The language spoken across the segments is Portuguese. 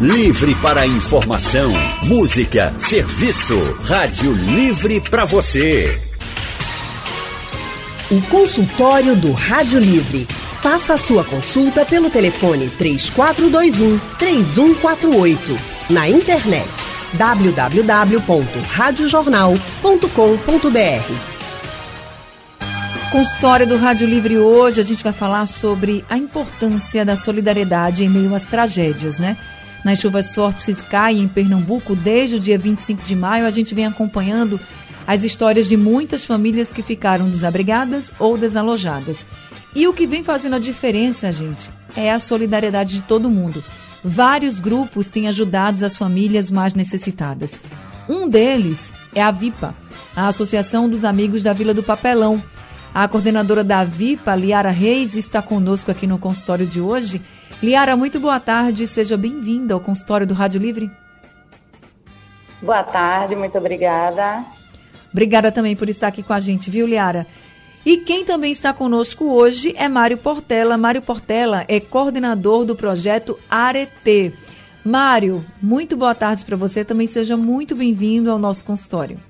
Livre para informação, música, serviço. Rádio Livre para você. O consultório do Rádio Livre. Faça a sua consulta pelo telefone 3421 3148. Na internet www.radiojornal.com.br. Consultório do Rádio Livre hoje a gente vai falar sobre a importância da solidariedade em meio às tragédias, né? Nas chuvas fortes que caem em Pernambuco desde o dia 25 de maio, a gente vem acompanhando as histórias de muitas famílias que ficaram desabrigadas ou desalojadas. E o que vem fazendo a diferença, gente, é a solidariedade de todo mundo. Vários grupos têm ajudado as famílias mais necessitadas. Um deles é a VIPA, a Associação dos Amigos da Vila do Papelão. A coordenadora da VIPA, Liara Reis, está conosco aqui no consultório de hoje. Liara, muito boa tarde, seja bem-vinda ao consultório do Rádio Livre. Boa tarde, muito obrigada. Obrigada também por estar aqui com a gente, viu, Liara? E quem também está conosco hoje é Mário Portela. Mário Portela é coordenador do projeto Arete. Mário, muito boa tarde para você. Também seja muito bem-vindo ao nosso consultório.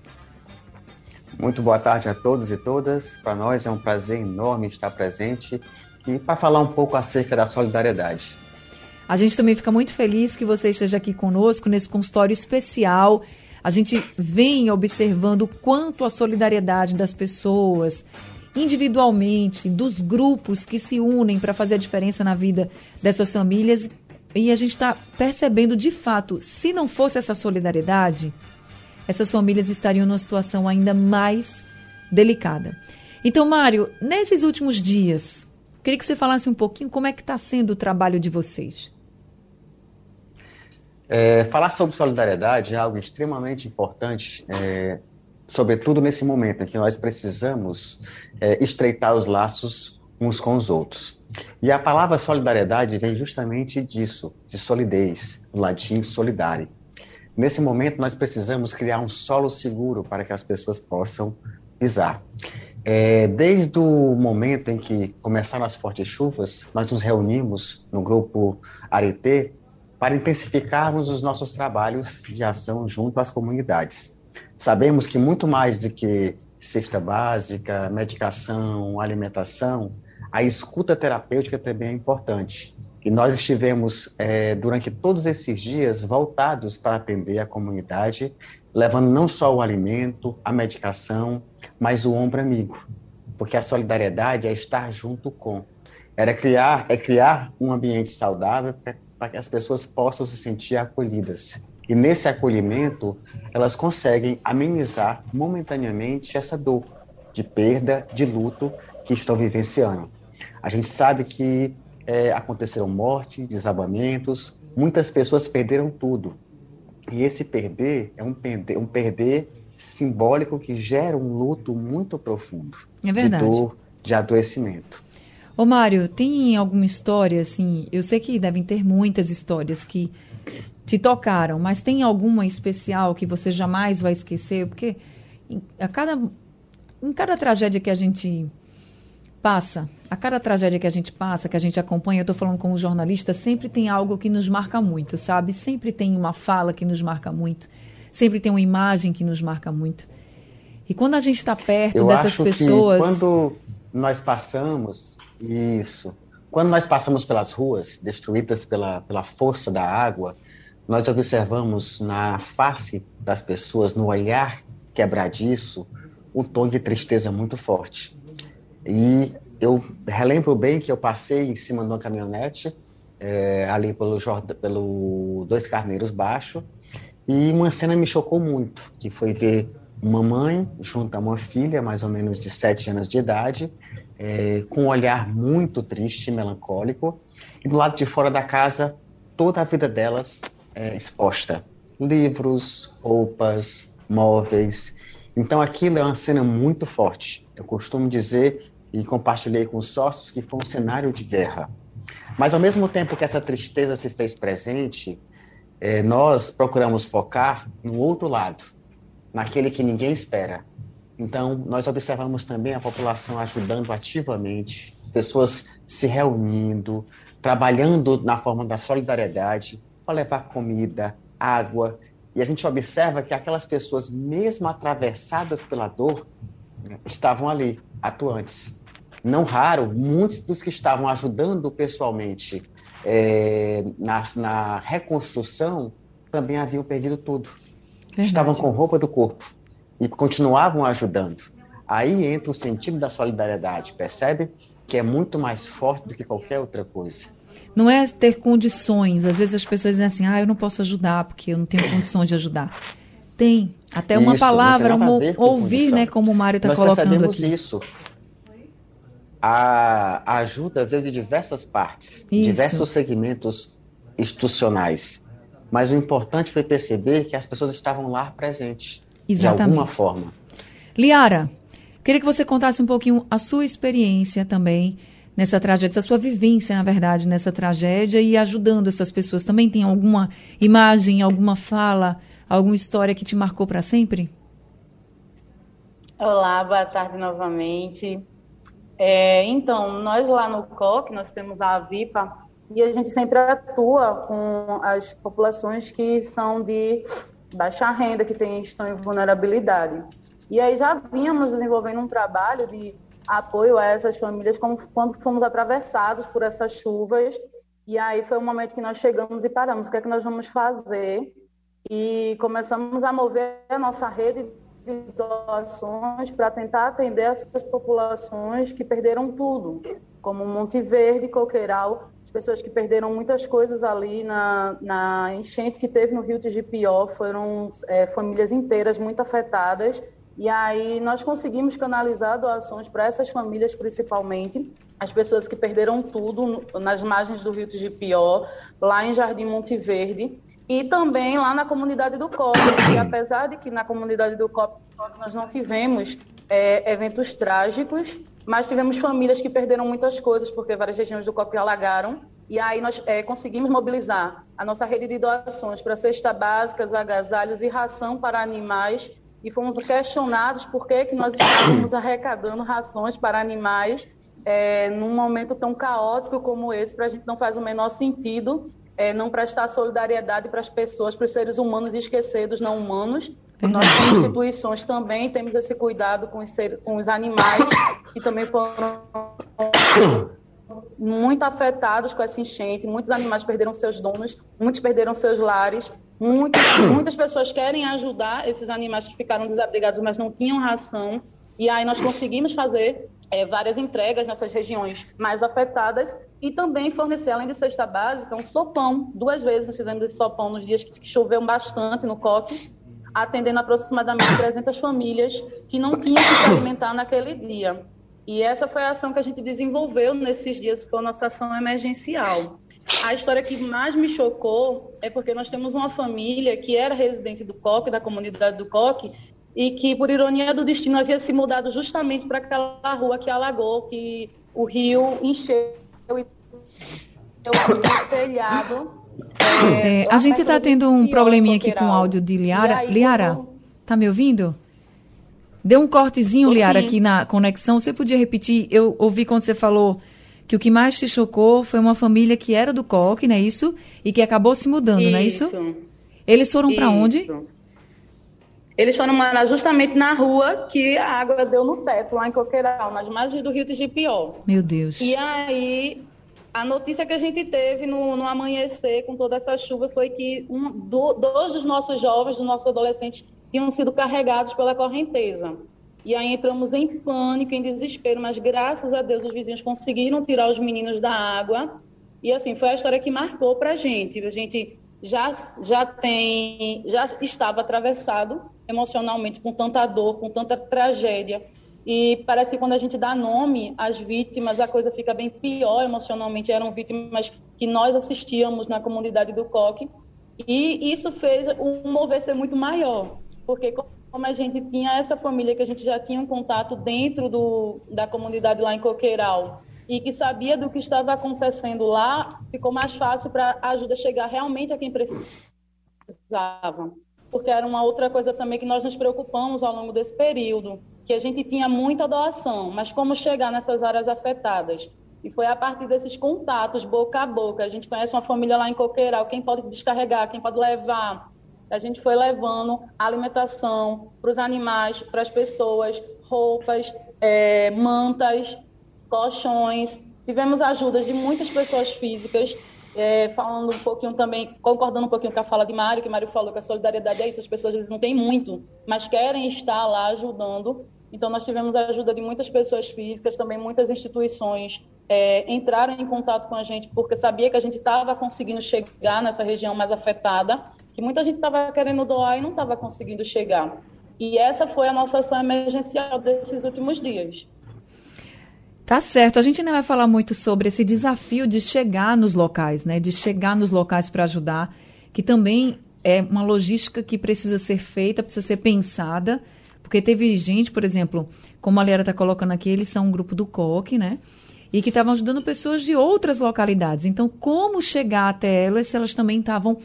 Muito boa tarde a todos e todas. Para nós é um prazer enorme estar presente e para falar um pouco acerca da solidariedade. A gente também fica muito feliz que você esteja aqui conosco nesse consultório especial a gente vem observando quanto a solidariedade das pessoas, individualmente, dos grupos que se unem para fazer a diferença na vida dessas famílias. E a gente está percebendo de fato, se não fosse essa solidariedade, essas famílias estariam numa situação ainda mais delicada. Então, Mário, nesses últimos dias, queria que você falasse um pouquinho como é que está sendo o trabalho de vocês. É, falar sobre solidariedade é algo extremamente importante, é, sobretudo nesse momento em que nós precisamos é, estreitar os laços uns com os outros. E a palavra solidariedade vem justamente disso, de solidez, no latim solidare. Nesse momento, nós precisamos criar um solo seguro para que as pessoas possam pisar. É, desde o momento em que começaram as fortes chuvas, nós nos reunimos no grupo Arete para intensificarmos os nossos trabalhos de ação junto às comunidades. Sabemos que muito mais do que cesta básica, medicação, alimentação, a escuta terapêutica também é importante. E nós estivemos, é, durante todos esses dias, voltados para atender a comunidade, levando não só o alimento, a medicação, mas o ombro amigo. Porque a solidariedade é estar junto com. Era criar, é criar um ambiente saudável para que as pessoas possam se sentir acolhidas. E nesse acolhimento, elas conseguem amenizar momentaneamente essa dor de perda, de luto que estão vivenciando. A gente sabe que é, aconteceram mortes, desabamentos, muitas pessoas perderam tudo. E esse perder é um perder, um perder simbólico que gera um luto muito profundo. É verdade. De dor, de adoecimento. Ô Mário, tem alguma história, assim, eu sei que devem ter muitas histórias que te tocaram, mas tem alguma especial que você jamais vai esquecer? Porque em, a cada, em cada tragédia que a gente passa, a cada tragédia que a gente passa, que a gente acompanha, eu estou falando como jornalista, sempre tem algo que nos marca muito, sabe? Sempre tem uma fala que nos marca muito, sempre tem uma imagem que nos marca muito. E quando a gente está perto eu dessas pessoas. quando nós passamos isso. Quando nós passamos pelas ruas, destruídas pela, pela força da água, nós observamos na face das pessoas, no olhar quebradiço, um tom de tristeza muito forte. E eu relembro bem que eu passei em cima de uma caminhonete, é, ali pelo, pelo Dois Carneiros Baixo, e uma cena me chocou muito, que foi ver uma mãe junto a uma filha, mais ou menos de sete anos de idade, é, com um olhar muito triste melancólico, e do lado de fora da casa, toda a vida delas é, exposta. Livros, roupas, móveis. Então aquilo é uma cena muito forte. Eu costumo dizer e compartilhei com os sócios que foi um cenário de guerra. Mas ao mesmo tempo que essa tristeza se fez presente, é, nós procuramos focar no outro lado, naquele que ninguém espera, então, nós observamos também a população ajudando ativamente, pessoas se reunindo, trabalhando na forma da solidariedade, para levar comida, água. E a gente observa que aquelas pessoas, mesmo atravessadas pela dor, estavam ali, atuantes. Não raro, muitos dos que estavam ajudando pessoalmente é, na, na, reconstrução também haviam perdido tudo. Verdade. Estavam com roupa do corpo e continuavam ajudando. Aí entra o sentido da solidariedade, percebe? Que é muito mais forte do que qualquer outra coisa. Não é ter condições. Às vezes as pessoas dizem assim, ah, eu não posso ajudar porque eu não tenho condições de ajudar. Tem. Até uma isso, palavra, um ouvir, né, como o Mário está colocando aqui. isso. A, ajuda veio de diversas partes, isso. diversos segmentos institucionais. Mas o importante foi perceber que as pessoas estavam lá presentes, Exatamente. de alguma forma. Liara, queria que você contasse um pouquinho a sua experiência também nessa tragédia, a sua vivência, na verdade, nessa tragédia e ajudando essas pessoas. Também tem alguma imagem, alguma fala, alguma história que te marcou para sempre? Olá, boa tarde novamente. É, então, nós lá no COC, nós temos a Avipa e a gente sempre atua com as populações que são de baixa renda, que têm, estão em vulnerabilidade. E aí já vínhamos desenvolvendo um trabalho de apoio a essas famílias como, quando fomos atravessados por essas chuvas. E aí foi o momento que nós chegamos e paramos. O que é que nós vamos fazer? E começamos a mover a nossa rede de doações para tentar atender essas populações que perderam tudo, como Monte Verde, Coqueiral, as pessoas que perderam muitas coisas ali na, na enchente que teve no Rio de Jipió, foram é, famílias inteiras muito afetadas. E aí nós conseguimos canalizar doações para essas famílias, principalmente, as pessoas que perderam tudo nas margens do Rio de Pió, lá em Jardim Monte Verde, e também lá na comunidade do COP. E apesar de que na comunidade do COP nós não tivemos é, eventos trágicos, mas tivemos famílias que perderam muitas coisas, porque várias regiões do COP alagaram. E aí nós é, conseguimos mobilizar a nossa rede de doações para cesta básicas, agasalhos e ração para animais e fomos questionados por que, que nós estávamos arrecadando rações para animais é, num momento tão caótico como esse, para a gente não faz o menor sentido é, não prestar solidariedade para as pessoas, para os seres humanos e esquecer dos não humanos. Nós, como instituições, também temos esse cuidado com os, ser, com os animais, que também foram muito afetados com essa enchente. Muitos animais perderam seus donos, muitos perderam seus lares. Muitas, muitas pessoas querem ajudar esses animais que ficaram desabrigados, mas não tinham ração. E aí nós conseguimos fazer é, várias entregas nessas regiões mais afetadas e também fornecer, além de cesta básica, um sopão. Duas vezes fizemos esse sopão nos dias que choveu bastante no coque, atendendo aproximadamente 300 famílias que não tinham que se alimentar naquele dia. E essa foi a ação que a gente desenvolveu nesses dias, foi a nossa ação emergencial. A história que mais me chocou é porque nós temos uma família que era residente do Coque, da comunidade do Coque, e que, por ironia do destino, havia se mudado justamente para aquela rua que alagou, que o rio encheu e o telhado. É, é, a gente está tendo um probleminha aqui com o áudio de Liara. Aí, Liara, tá me ouvindo? Deu um cortezinho, Liara, aqui na conexão. Você podia repetir? Eu ouvi quando você falou que o que mais te chocou foi uma família que era do Coque, não é isso? E que acabou se mudando, isso. não é isso? Eles foram para onde? Eles foram morar justamente na rua que a água deu no teto, lá em Coqueiral, nas margens do rio Tijipió. Meu Deus. E aí, a notícia que a gente teve no, no amanhecer com toda essa chuva foi que um, do, dois dos nossos jovens, dos nossos adolescentes, tinham sido carregados pela correnteza. E aí entramos em pânico, em desespero, mas graças a Deus os vizinhos conseguiram tirar os meninos da água. E assim, foi a história que marcou pra gente. A gente já, já tem, já estava atravessado emocionalmente com tanta dor, com tanta tragédia. E parece que quando a gente dá nome às vítimas, a coisa fica bem pior emocionalmente. Eram vítimas que nós assistíamos na comunidade do Coque. E isso fez um mover ser muito maior. Porque como a gente tinha essa família que a gente já tinha um contato dentro do, da comunidade lá em Coqueiral e que sabia do que estava acontecendo lá, ficou mais fácil para a ajuda chegar realmente a quem precisava. Porque era uma outra coisa também que nós nos preocupamos ao longo desse período, que a gente tinha muita doação, mas como chegar nessas áreas afetadas? E foi a partir desses contatos, boca a boca. A gente conhece uma família lá em Coqueiral, quem pode descarregar, quem pode levar. A gente foi levando alimentação para os animais, para as pessoas, roupas, é, mantas, colchões. Tivemos ajudas de muitas pessoas físicas, é, falando um pouquinho também, concordando um pouquinho com a fala de Mário, que Mário falou que a solidariedade é isso, as pessoas às vezes não têm muito, mas querem estar lá ajudando. Então, nós tivemos a ajuda de muitas pessoas físicas, também muitas instituições é, entraram em contato com a gente, porque sabia que a gente estava conseguindo chegar nessa região mais afetada, que muita gente estava querendo doar e não estava conseguindo chegar. E essa foi a nossa ação emergencial desses últimos dias. Tá certo. A gente ainda vai falar muito sobre esse desafio de chegar nos locais, né? De chegar nos locais para ajudar, que também é uma logística que precisa ser feita, precisa ser pensada, porque teve gente, por exemplo, como a Liara está colocando aqui, eles são um grupo do COC, né? E que estavam ajudando pessoas de outras localidades. Então, como chegar até elas se elas também estavam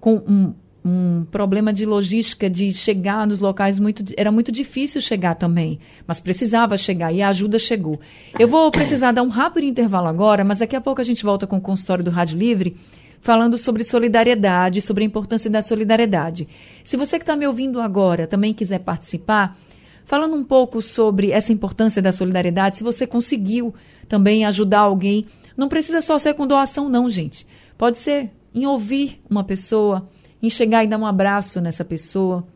com um, um problema de logística de chegar nos locais muito era muito difícil chegar também, mas precisava chegar e a ajuda chegou. Eu vou precisar dar um rápido intervalo agora, mas daqui a pouco a gente volta com o consultório do Rádio Livre falando sobre solidariedade, sobre a importância da solidariedade. Se você que está me ouvindo agora também quiser participar, falando um pouco sobre essa importância da solidariedade, se você conseguiu também ajudar alguém, não precisa só ser com doação, não, gente. Pode ser em ouvir uma pessoa, em chegar e dar um abraço nessa pessoa,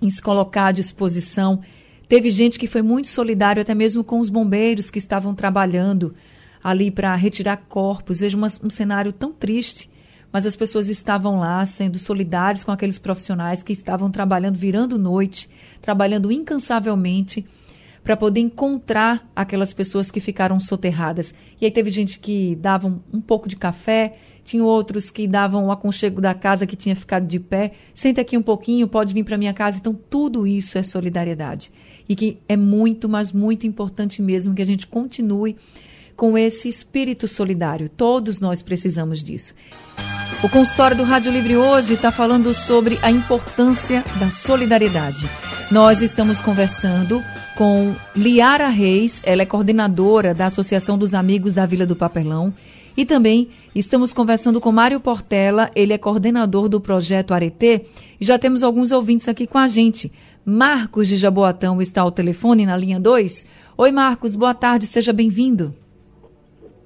em se colocar à disposição. Teve gente que foi muito solidário, até mesmo com os bombeiros que estavam trabalhando ali para retirar corpos. Veja uma, um cenário tão triste, mas as pessoas estavam lá sendo solidários com aqueles profissionais que estavam trabalhando, virando noite, trabalhando incansavelmente para poder encontrar aquelas pessoas que ficaram soterradas. E aí teve gente que dava um, um pouco de café, tinha outros que davam o aconchego da casa que tinha ficado de pé. Senta aqui um pouquinho, pode vir para minha casa. Então, tudo isso é solidariedade. E que é muito, mas muito importante mesmo que a gente continue com esse espírito solidário. Todos nós precisamos disso. O consultório do Rádio Livre hoje está falando sobre a importância da solidariedade. Nós estamos conversando com Liara Reis, ela é coordenadora da Associação dos Amigos da Vila do Papelão e também estamos conversando com Mário Portela, ele é coordenador do projeto Aretê, e já temos alguns ouvintes aqui com a gente. Marcos de Jaboatão está ao telefone na linha 2. Oi, Marcos, boa tarde, seja bem-vindo.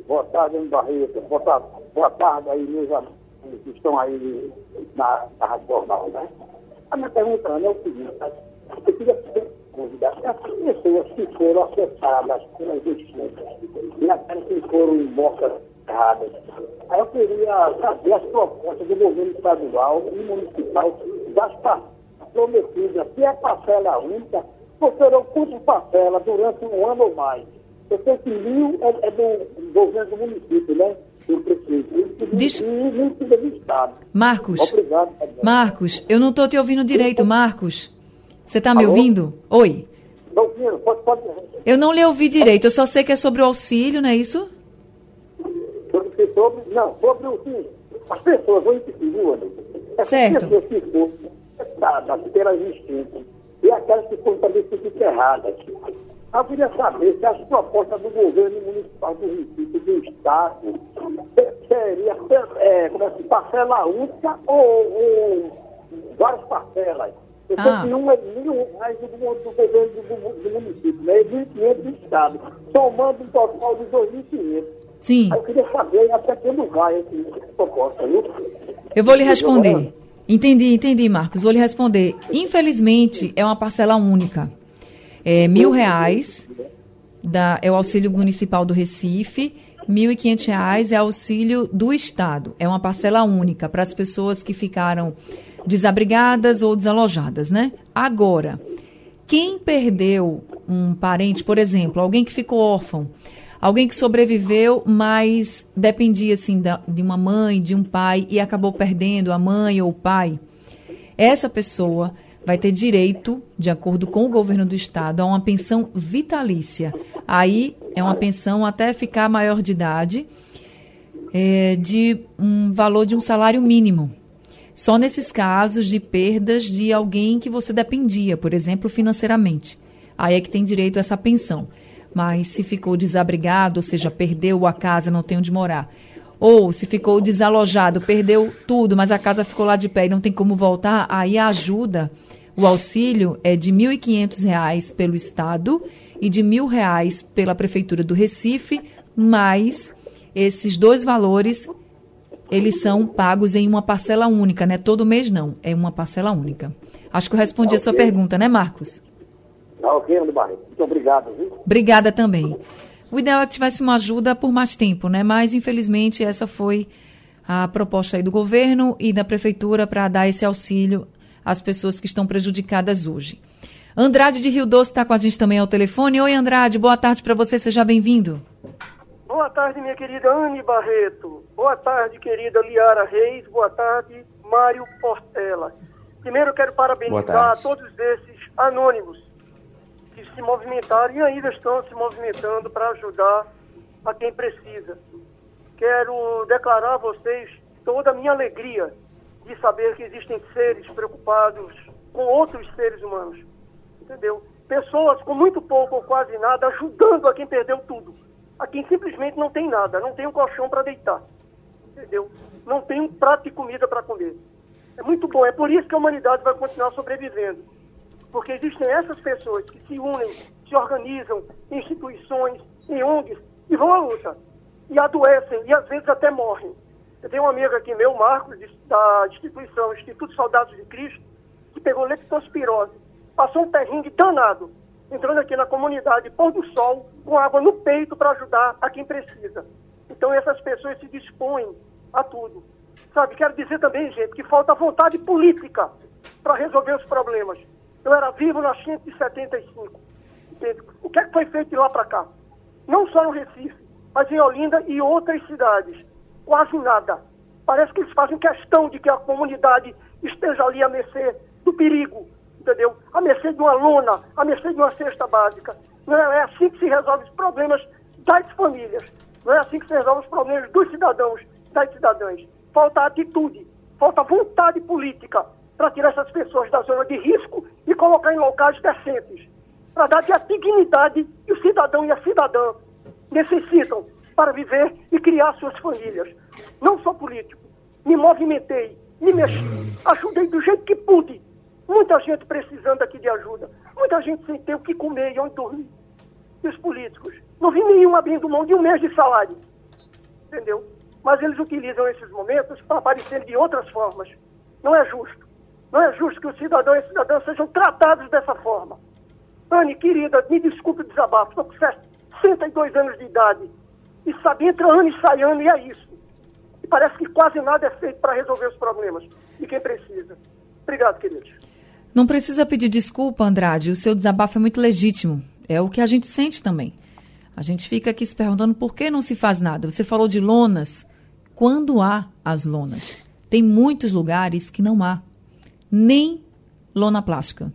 Boa tarde, Barreto. Boa tarde, boa tarde aí, meus amigos que estão aí na, Rádio Jornal, né? A minha pergunta é o seguinte, eu queria convidar as pessoas que foram afetadas pelas justiça e aquelas que foram mortas erradas. Aí eu queria saber as propostas do governo estadual e municipal das prometidas, se é parcela única, ou serão quantas parcelas durante um ano ou mais. Eu sei que mil é, é do governo do município, né? Estado. Marcos, Obrigado, Marcos, eu não estou te ouvindo direito, Marcos. Você está me ouvindo? Oi. Eu não lhe ouvi direito, eu só sei que é sobre o auxílio, não é isso? Sobre, sobre não, sobre o sim, as pessoas vão interferir, Certo. As pessoas que foram afetadas pela justiça e aquelas que foram também erradas. Eu queria saber se as propostas do governo municipal do Recife, do Estado, seria é, como é, parcela única ou, ou várias parcelas. Eu sei ah. que uma é mil reais do, do governo do, do, município, né? E 1.500 do Estado, somando um total de 2.500. Sim. Aí eu queria saber até quando vai essa proposta, viu? Eu vou lhe responder. Entendi, entendi, Marcos. Vou lhe responder. Infelizmente, é uma parcela única. É mil reais da, é o auxílio municipal do Recife, R$ 1.500 é auxílio do Estado. É uma parcela única para as pessoas que ficaram desabrigadas ou desalojadas, né? Agora, quem perdeu um parente, por exemplo, alguém que ficou órfão, alguém que sobreviveu, mas dependia assim da, de uma mãe, de um pai e acabou perdendo a mãe ou o pai, essa pessoa vai ter direito, de acordo com o governo do estado, a uma pensão vitalícia. Aí é uma pensão até ficar maior de idade, é, de um valor de um salário mínimo. Só nesses casos de perdas de alguém que você dependia, por exemplo, financeiramente. Aí é que tem direito a essa pensão. Mas se ficou desabrigado, ou seja, perdeu a casa, não tem onde morar, ou se ficou desalojado, perdeu tudo, mas a casa ficou lá de pé e não tem como voltar, aí a ajuda, o auxílio é de R$ 1.500 pelo Estado e de R$ 1.000 pela Prefeitura do Recife, mas esses dois valores eles são pagos em uma parcela única, né? Todo mês não, é uma parcela única. Acho que eu respondi a sua pergunta, né, Marcos? Tá ok, Ana Barreto. Muito obrigado, viu? Obrigada também. O ideal é que tivesse uma ajuda por mais tempo, né? Mas, infelizmente, essa foi a proposta aí do governo e da prefeitura para dar esse auxílio às pessoas que estão prejudicadas hoje. Andrade de Rio Doce está com a gente também ao telefone. Oi, Andrade, boa tarde para você, seja bem-vindo. Boa tarde, minha querida Anne Barreto. Boa tarde, querida Liara Reis. Boa tarde, Mário Portela. Primeiro, quero parabenizar todos esses anônimos que se movimentaram e ainda estão se movimentando para ajudar a quem precisa. Quero declarar a vocês toda a minha alegria de saber que existem seres preocupados com outros seres humanos. Entendeu? Pessoas com muito pouco ou quase nada ajudando a quem perdeu tudo. A quem simplesmente não tem nada, não tem um colchão para deitar. Entendeu? Não tem um prato de comida para comer. É muito bom. É por isso que a humanidade vai continuar sobrevivendo porque existem essas pessoas que se unem, se organizam instituições, em ONGs, e vão à luta. E adoecem, e às vezes até morrem. Eu tenho um amigo aqui meu, Marcos, da instituição Instituto Soldados de Cristo, que pegou leptospirose, passou um perrengue danado, entrando aqui na comunidade Pôr do Sol, com água no peito para ajudar a quem precisa. Então essas pessoas se dispõem a tudo. Sabe, quero dizer também, gente, que falta vontade política para resolver os problemas. Eu era vivo na 175. Entende? O que, é que foi feito de lá para cá? Não só no Recife, mas em Olinda e outras cidades. Quase nada. Parece que eles fazem questão de que a comunidade esteja ali a mercê do perigo, entendeu? A mercê de uma lona, a mercê de uma cesta básica. Não é assim que se resolve os problemas das famílias. Não é assim que se resolve os problemas dos cidadãos, das cidadãs. Falta atitude, falta vontade política para tirar essas pessoas da zona de risco colocar em locais decentes, para dar a dignidade que o cidadão e a cidadã necessitam para viver e criar suas famílias. Não sou político, me movimentei, me mexi, ajudei do jeito que pude. Muita gente precisando aqui de ajuda, muita gente sem ter o que comer e onde dormir. E os políticos? Não vi nenhum abrindo mão de um mês de salário. Entendeu? Mas eles utilizam esses momentos para aparecer de outras formas. Não é justo. Não é justo que o cidadão e a cidadã sejam tratados dessa forma. Anne, querida, me desculpe o desabafo, estou com 62 anos de idade. E sabe, entra ano e sai ano e é isso. E parece que quase nada é feito para resolver os problemas de quem precisa. Obrigado, queridos. Não precisa pedir desculpa, Andrade. O seu desabafo é muito legítimo. É o que a gente sente também. A gente fica aqui se perguntando por que não se faz nada. Você falou de lonas. Quando há as lonas? Tem muitos lugares que não há nem lona plástica.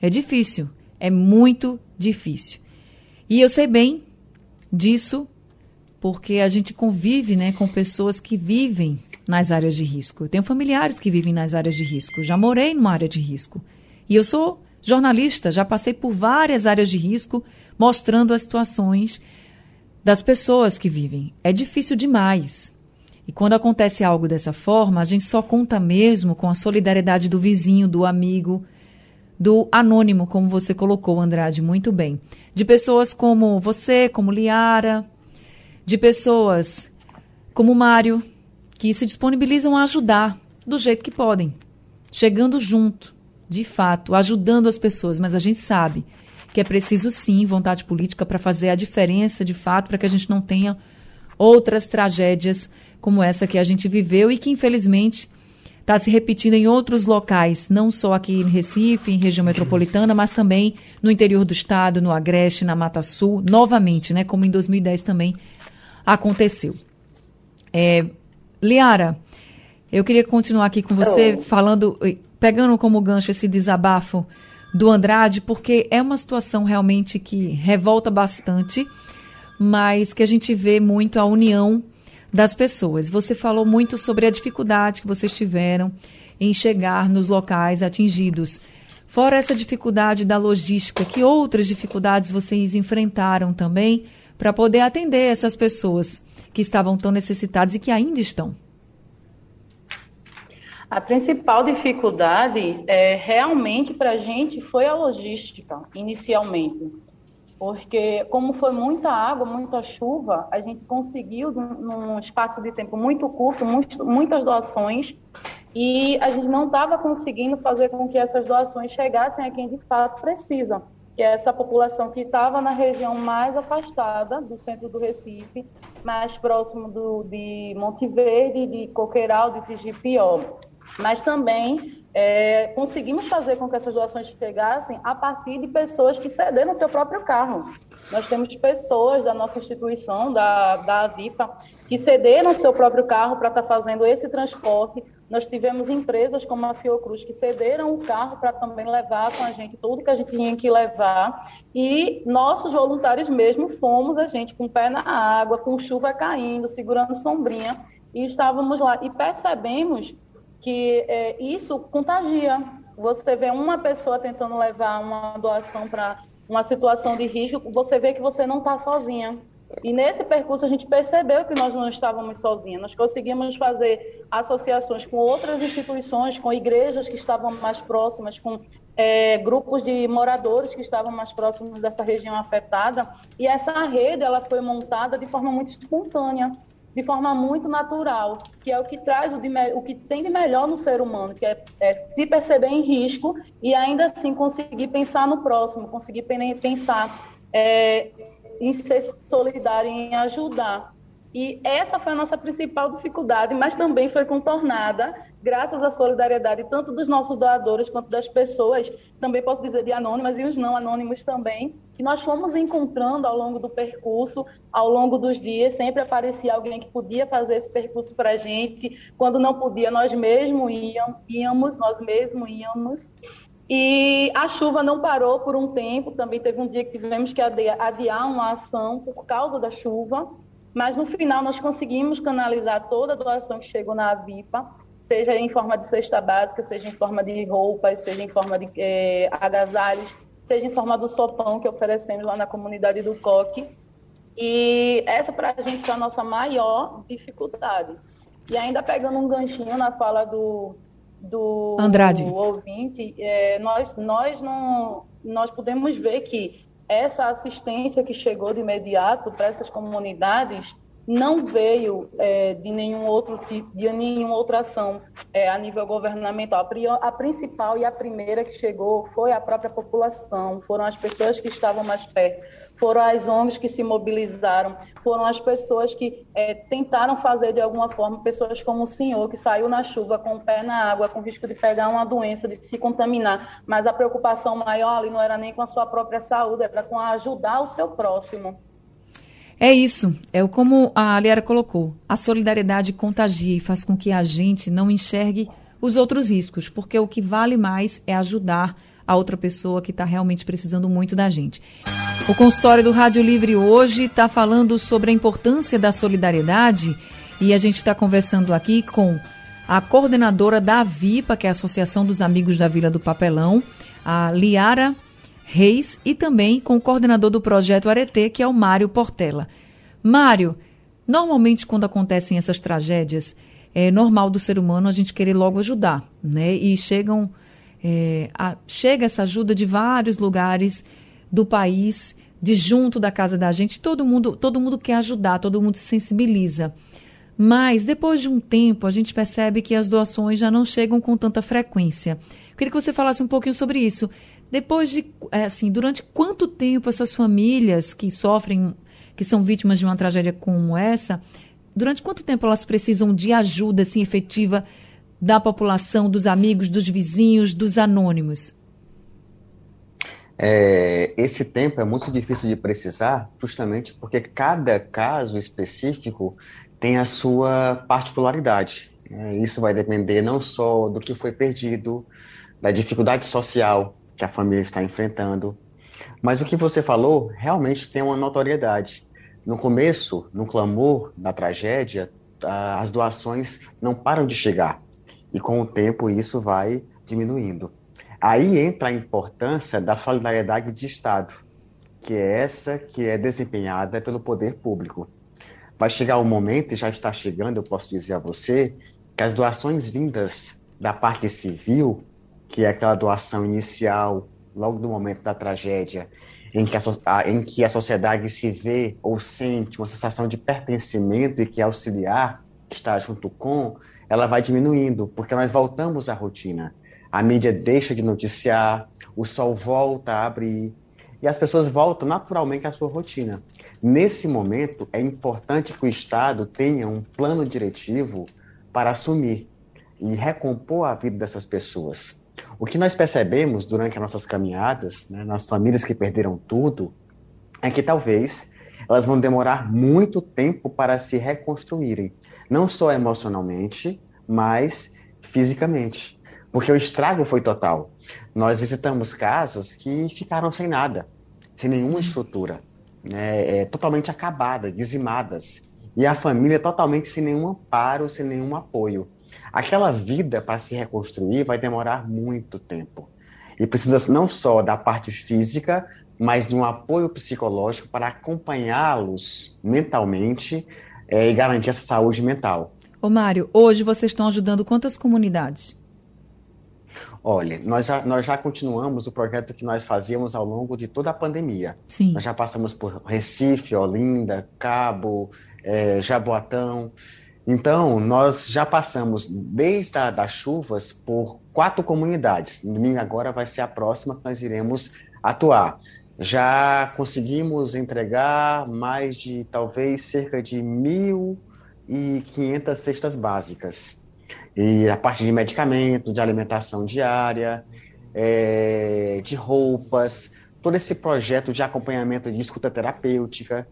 É difícil, é muito difícil. E eu sei bem disso porque a gente convive né, com pessoas que vivem nas áreas de risco. Eu tenho familiares que vivem nas áreas de risco. Já morei numa área de risco. E eu sou jornalista, já passei por várias áreas de risco mostrando as situações das pessoas que vivem. É difícil demais. E quando acontece algo dessa forma, a gente só conta mesmo com a solidariedade do vizinho, do amigo, do anônimo, como você colocou, Andrade, muito bem. De pessoas como você, como Liara, de pessoas como Mário, que se disponibilizam a ajudar do jeito que podem, chegando junto, de fato, ajudando as pessoas, mas a gente sabe que é preciso sim vontade política para fazer a diferença, de fato, para que a gente não tenha outras tragédias como essa que a gente viveu e que, infelizmente, está se repetindo em outros locais, não só aqui em Recife, em região metropolitana, mas também no interior do estado, no Agreste, na Mata Sul, novamente, né, como em 2010 também aconteceu. É, Liara, eu queria continuar aqui com você, falando, pegando como gancho esse desabafo do Andrade, porque é uma situação realmente que revolta bastante, mas que a gente vê muito a união das pessoas. Você falou muito sobre a dificuldade que vocês tiveram em chegar nos locais atingidos. Fora essa dificuldade da logística, que outras dificuldades vocês enfrentaram também para poder atender essas pessoas que estavam tão necessitadas e que ainda estão? A principal dificuldade é, realmente para a gente foi a logística, inicialmente. Porque, como foi muita água, muita chuva, a gente conseguiu, num espaço de tempo muito curto, muitas doações, e a gente não estava conseguindo fazer com que essas doações chegassem a quem de fato precisa, que é essa população que estava na região mais afastada do centro do Recife, mais próximo do, de Monte Verde, de Coqueiral, de Tigipió mas também é, conseguimos fazer com que essas doações chegassem a partir de pessoas que cederam seu próprio carro. Nós temos pessoas da nossa instituição, da, da Avipa, que cederam seu próprio carro para estar tá fazendo esse transporte. Nós tivemos empresas como a Fiocruz que cederam o carro para também levar com a gente tudo que a gente tinha que levar. E nossos voluntários mesmo fomos a gente com o pé na água, com chuva caindo, segurando sombrinha, e estávamos lá e percebemos que é, isso contagia. Você vê uma pessoa tentando levar uma doação para uma situação de risco, você vê que você não está sozinha. E nesse percurso a gente percebeu que nós não estávamos sozinhos. Nós conseguimos fazer associações com outras instituições, com igrejas que estavam mais próximas, com é, grupos de moradores que estavam mais próximos dessa região afetada. E essa rede ela foi montada de forma muito espontânea de forma muito natural, que é o que traz o, de, o que tem de melhor no ser humano, que é, é, se perceber em risco e ainda assim conseguir pensar no próximo, conseguir pensar é, em ser solidário, em ajudar. E essa foi a nossa principal dificuldade, mas também foi contornada graças à solidariedade tanto dos nossos doadores quanto das pessoas, também posso dizer de anônimas e os não anônimos também, que nós fomos encontrando ao longo do percurso, ao longo dos dias, sempre aparecia alguém que podia fazer esse percurso para a gente, quando não podia, nós mesmos íamos, nós mesmos íamos. E a chuva não parou por um tempo, também teve um dia que tivemos que adiar uma ação por causa da chuva, mas no final nós conseguimos canalizar toda a doação que chegou na Avipa, seja em forma de cesta básica, seja em forma de roupas, seja em forma de é, agasalhos, seja em forma do sopão que oferecemos lá na comunidade do Coque. E essa para a gente é a nossa maior dificuldade. E ainda pegando um ganchinho na fala do, do, Andrade. do ouvinte, é, nós, nós, não, nós podemos ver que essa assistência que chegou de imediato para essas comunidades não veio é, de nenhum outro tipo, de nenhuma outra ação é, a nível governamental. A, principal e a primeira que chegou foi a própria população, foram as pessoas que estavam mais perto, foram as ONGs que se mobilizaram, foram as pessoas que é, tentaram fazer de alguma forma, pessoas como o senhor, que saiu na chuva com o pé na água, com risco de pegar uma doença, de se contaminar, mas a preocupação maior ali não era nem com a sua própria saúde, era com ajudar o seu próximo. É isso, é como a Aliara colocou. A solidariedade contagia e faz com que a gente não enxergue os outros riscos, porque o que vale mais é ajudar a outra pessoa que está realmente precisando muito da gente. O consultório do Rádio Livre hoje está falando sobre a importância da solidariedade e a gente está conversando aqui com a coordenadora da AVIPA, que é a Associação dos Amigos da Vila do Papelão, a Liara Reis, e também com o coordenador do projeto Areté, que é o Mário Portela. Mário, normalmente quando acontecem essas tragédias, é normal do ser humano a gente querer logo ajudar, né? E chegam, é, a, chega essa ajuda de vários lugares do país, de junto da casa da gente, todo mundo, todo mundo quer ajudar, todo mundo se sensibiliza. Mas depois de um tempo, a gente percebe que as doações já não chegam com tanta frequência. Eu queria que você falasse um pouquinho sobre isso. Depois de, é, assim, durante quanto tempo essas famílias que sofrem, que são vítimas de uma tragédia como essa, durante quanto tempo elas precisam de ajuda, assim, efetiva da população, dos amigos, dos vizinhos, dos anônimos? É, esse tempo é muito difícil de precisar, justamente porque cada caso específico tem a sua particularidade. É, isso vai depender não só do que foi perdido, da dificuldade social que a família está enfrentando. Mas o que você falou realmente tem uma notoriedade. No começo, no clamor da tragédia, as doações não param de chegar. E com o tempo isso vai diminuindo. Aí entra a importância da solidariedade de Estado, que é essa que é desempenhada pelo poder público. Vai chegar o momento, e já está chegando, eu posso dizer a você, que as doações vindas da parte civil, que é aquela doação inicial, logo no momento da tragédia, em que a, em que a sociedade se vê ou sente uma sensação de pertencimento e que auxiliar, que está junto com, ela vai diminuindo, porque nós voltamos à rotina. A mídia deixa de noticiar, o sol volta a abrir, e as pessoas voltam naturalmente à sua rotina. Nesse momento, é importante que o Estado tenha um plano diretivo para assumir e recompor a vida dessas pessoas. O que nós percebemos durante as nossas caminhadas, né, nas famílias que perderam tudo, é que talvez elas vão demorar muito tempo para se reconstruírem, não só emocionalmente, mas fisicamente, porque o estrago foi total. Nós visitamos casas que ficaram sem nada, sem nenhuma estrutura, né, é, totalmente acabada, dizimadas, e a família totalmente sem nenhum amparo, sem nenhum apoio. Aquela vida para se reconstruir vai demorar muito tempo. E precisa não só da parte física, mas de um apoio psicológico para acompanhá-los mentalmente é, e garantir essa saúde mental. Ô Mário, hoje vocês estão ajudando quantas comunidades? Olha, nós já, nós já continuamos o projeto que nós fazíamos ao longo de toda a pandemia. Sim. Nós já passamos por Recife, Olinda, Cabo, é, Jaboatão. Então, nós já passamos, desde a, das chuvas, por quatro comunidades. Domingo agora vai ser a próxima que nós iremos atuar. Já conseguimos entregar mais de, talvez, cerca de 1.500 cestas básicas. E a parte de medicamento, de alimentação diária, é, de roupas, todo esse projeto de acompanhamento de escuta terapêutica,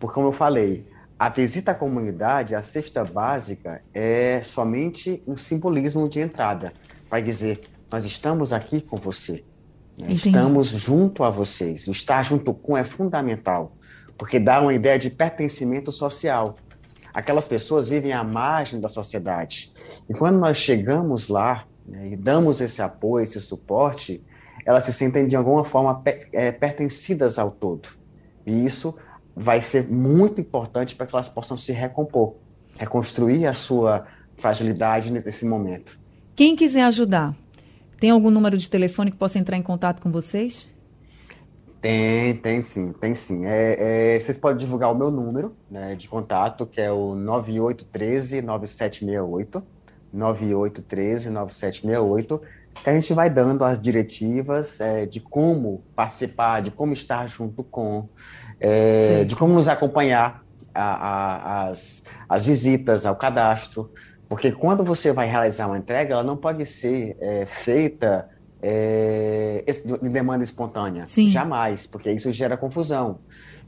porque, como eu falei, a visita à comunidade, a cesta básica, é somente um simbolismo de entrada para dizer: nós estamos aqui com você, né? estamos junto a vocês. Estar junto com é fundamental, porque dá uma ideia de pertencimento social. Aquelas pessoas vivem à margem da sociedade. E quando nós chegamos lá né, e damos esse apoio, esse suporte, elas se sentem de alguma forma é, pertencidas ao todo. E isso vai ser muito importante para que elas possam se recompor, reconstruir a sua fragilidade nesse momento. Quem quiser ajudar, tem algum número de telefone que possa entrar em contato com vocês? Tem, tem sim, tem sim. É, é, vocês podem divulgar o meu número né, de contato, que é o 9813-9768, 9813-9768, que a gente vai dando as diretivas é, de como participar, de como estar junto com, é, de como nos acompanhar a, a, as, as visitas ao cadastro, porque quando você vai realizar uma entrega, ela não pode ser é, feita é, de demanda espontânea. Sim. Jamais, porque isso gera confusão.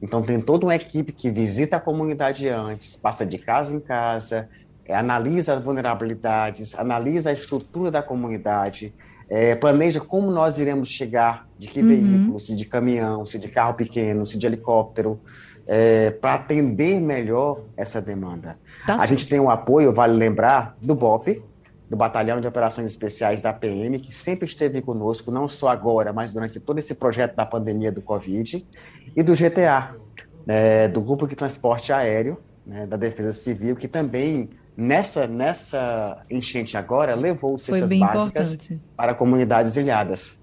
Então tem toda uma equipe que visita a comunidade antes, passa de casa em casa, é, analisa as vulnerabilidades, analisa a estrutura da comunidade, é, planeja como nós iremos chegar, de que uhum. veículo, se de caminhão, se de carro pequeno, se de helicóptero, é, para atender melhor essa demanda. Tá a certo. gente tem o um apoio, vale lembrar, do BOP, do Batalhão de Operações Especiais da PM, que sempre esteve conosco, não só agora, mas durante todo esse projeto da pandemia do Covid, e do GTA, né, do Grupo de Transporte Aéreo, né, da Defesa Civil, que também nessa, nessa enchente agora, levou cestas básicas importante. para comunidades ilhadas.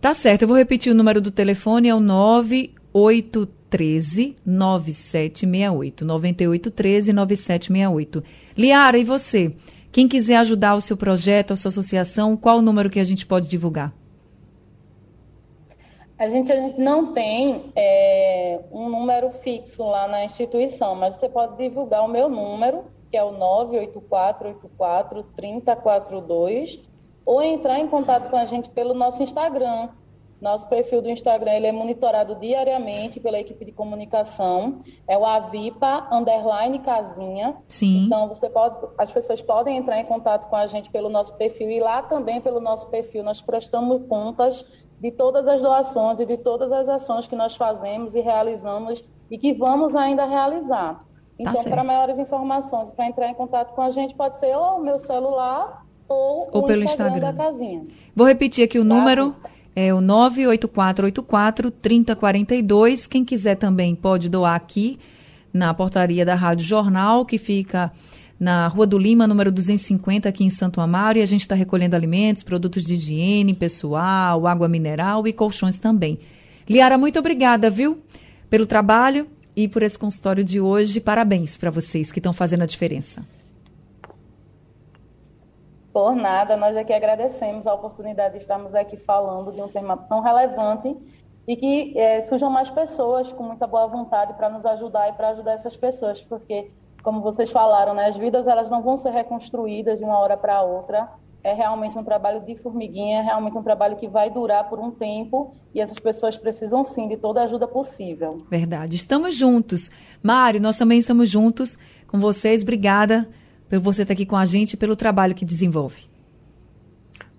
Tá certo, eu vou repetir o número do telefone, é o 9813 9768. 9813 9768. Liara, e você? Quem quiser ajudar o seu projeto, a sua associação, qual o número que a gente pode divulgar? A gente, a gente não tem é, um número fixo lá na instituição, mas você pode divulgar o meu número, que é o 984843042, ou entrar em contato com a gente pelo nosso Instagram. Nosso perfil do Instagram ele é monitorado diariamente pela equipe de comunicação. É o Avipa underline casinha. Sim. Então você pode, as pessoas podem entrar em contato com a gente pelo nosso perfil e lá também pelo nosso perfil nós prestamos contas de todas as doações e de todas as ações que nós fazemos e realizamos e que vamos ainda realizar. Tá então, tá para maiores informações, para entrar em contato com a gente, pode ser ou o meu celular ou, ou pelo Instagram, Instagram, da casinha. Vou repetir aqui o tá? número. É o 98484 3042. Quem quiser também pode doar aqui na portaria da Rádio Jornal, que fica na Rua do Lima, número 250, aqui em Santo Amaro. E a gente está recolhendo alimentos, produtos de higiene pessoal, água mineral e colchões também. Liara, muito obrigada, viu? Pelo trabalho e por esse consultório de hoje. Parabéns para vocês que estão fazendo a diferença. Por nada, nós aqui agradecemos a oportunidade de estarmos aqui falando de um tema tão relevante e que é, surjam mais pessoas com muita boa vontade para nos ajudar e para ajudar essas pessoas, porque, como vocês falaram, né, as vidas elas não vão ser reconstruídas de uma hora para outra. É realmente um trabalho de formiguinha, é realmente um trabalho que vai durar por um tempo e essas pessoas precisam sim de toda a ajuda possível. Verdade. Estamos juntos. Mário, nós também estamos juntos com vocês. Obrigada por você estar aqui com a gente e pelo trabalho que desenvolve.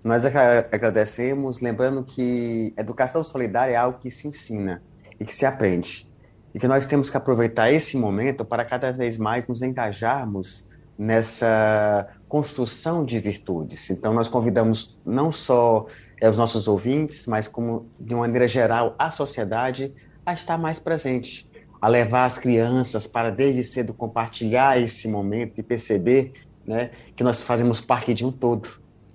Nós agradecemos, lembrando que educação solidária é algo que se ensina e que se aprende. E que nós temos que aproveitar esse momento para cada vez mais nos engajarmos nessa construção de virtudes. Então, nós convidamos não só é, os nossos ouvintes, mas como, de uma maneira geral, a sociedade a estar mais presente, a levar as crianças para desde cedo compartilhar esse momento e perceber né, que nós fazemos parte de um todo.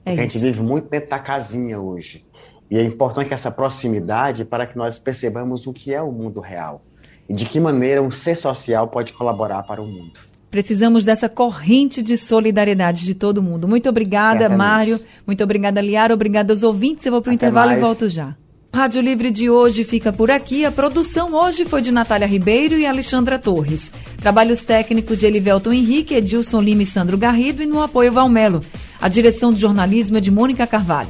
É a gente vive muito dentro da casinha hoje. E é importante essa proximidade para que nós percebamos o que é o mundo real e de que maneira um ser social pode colaborar para o mundo. Precisamos dessa corrente de solidariedade de todo mundo. Muito obrigada, Certamente. Mário. Muito obrigada, Liara. Obrigada aos ouvintes. Eu vou para o intervalo mais. e volto já. Rádio Livre de hoje fica por aqui. A produção hoje foi de Natália Ribeiro e Alexandra Torres. Trabalhos técnicos de Elivelton Henrique, Edilson Lima e Sandro Garrido e no apoio Valmelo. A direção de jornalismo é de Mônica Carvalho.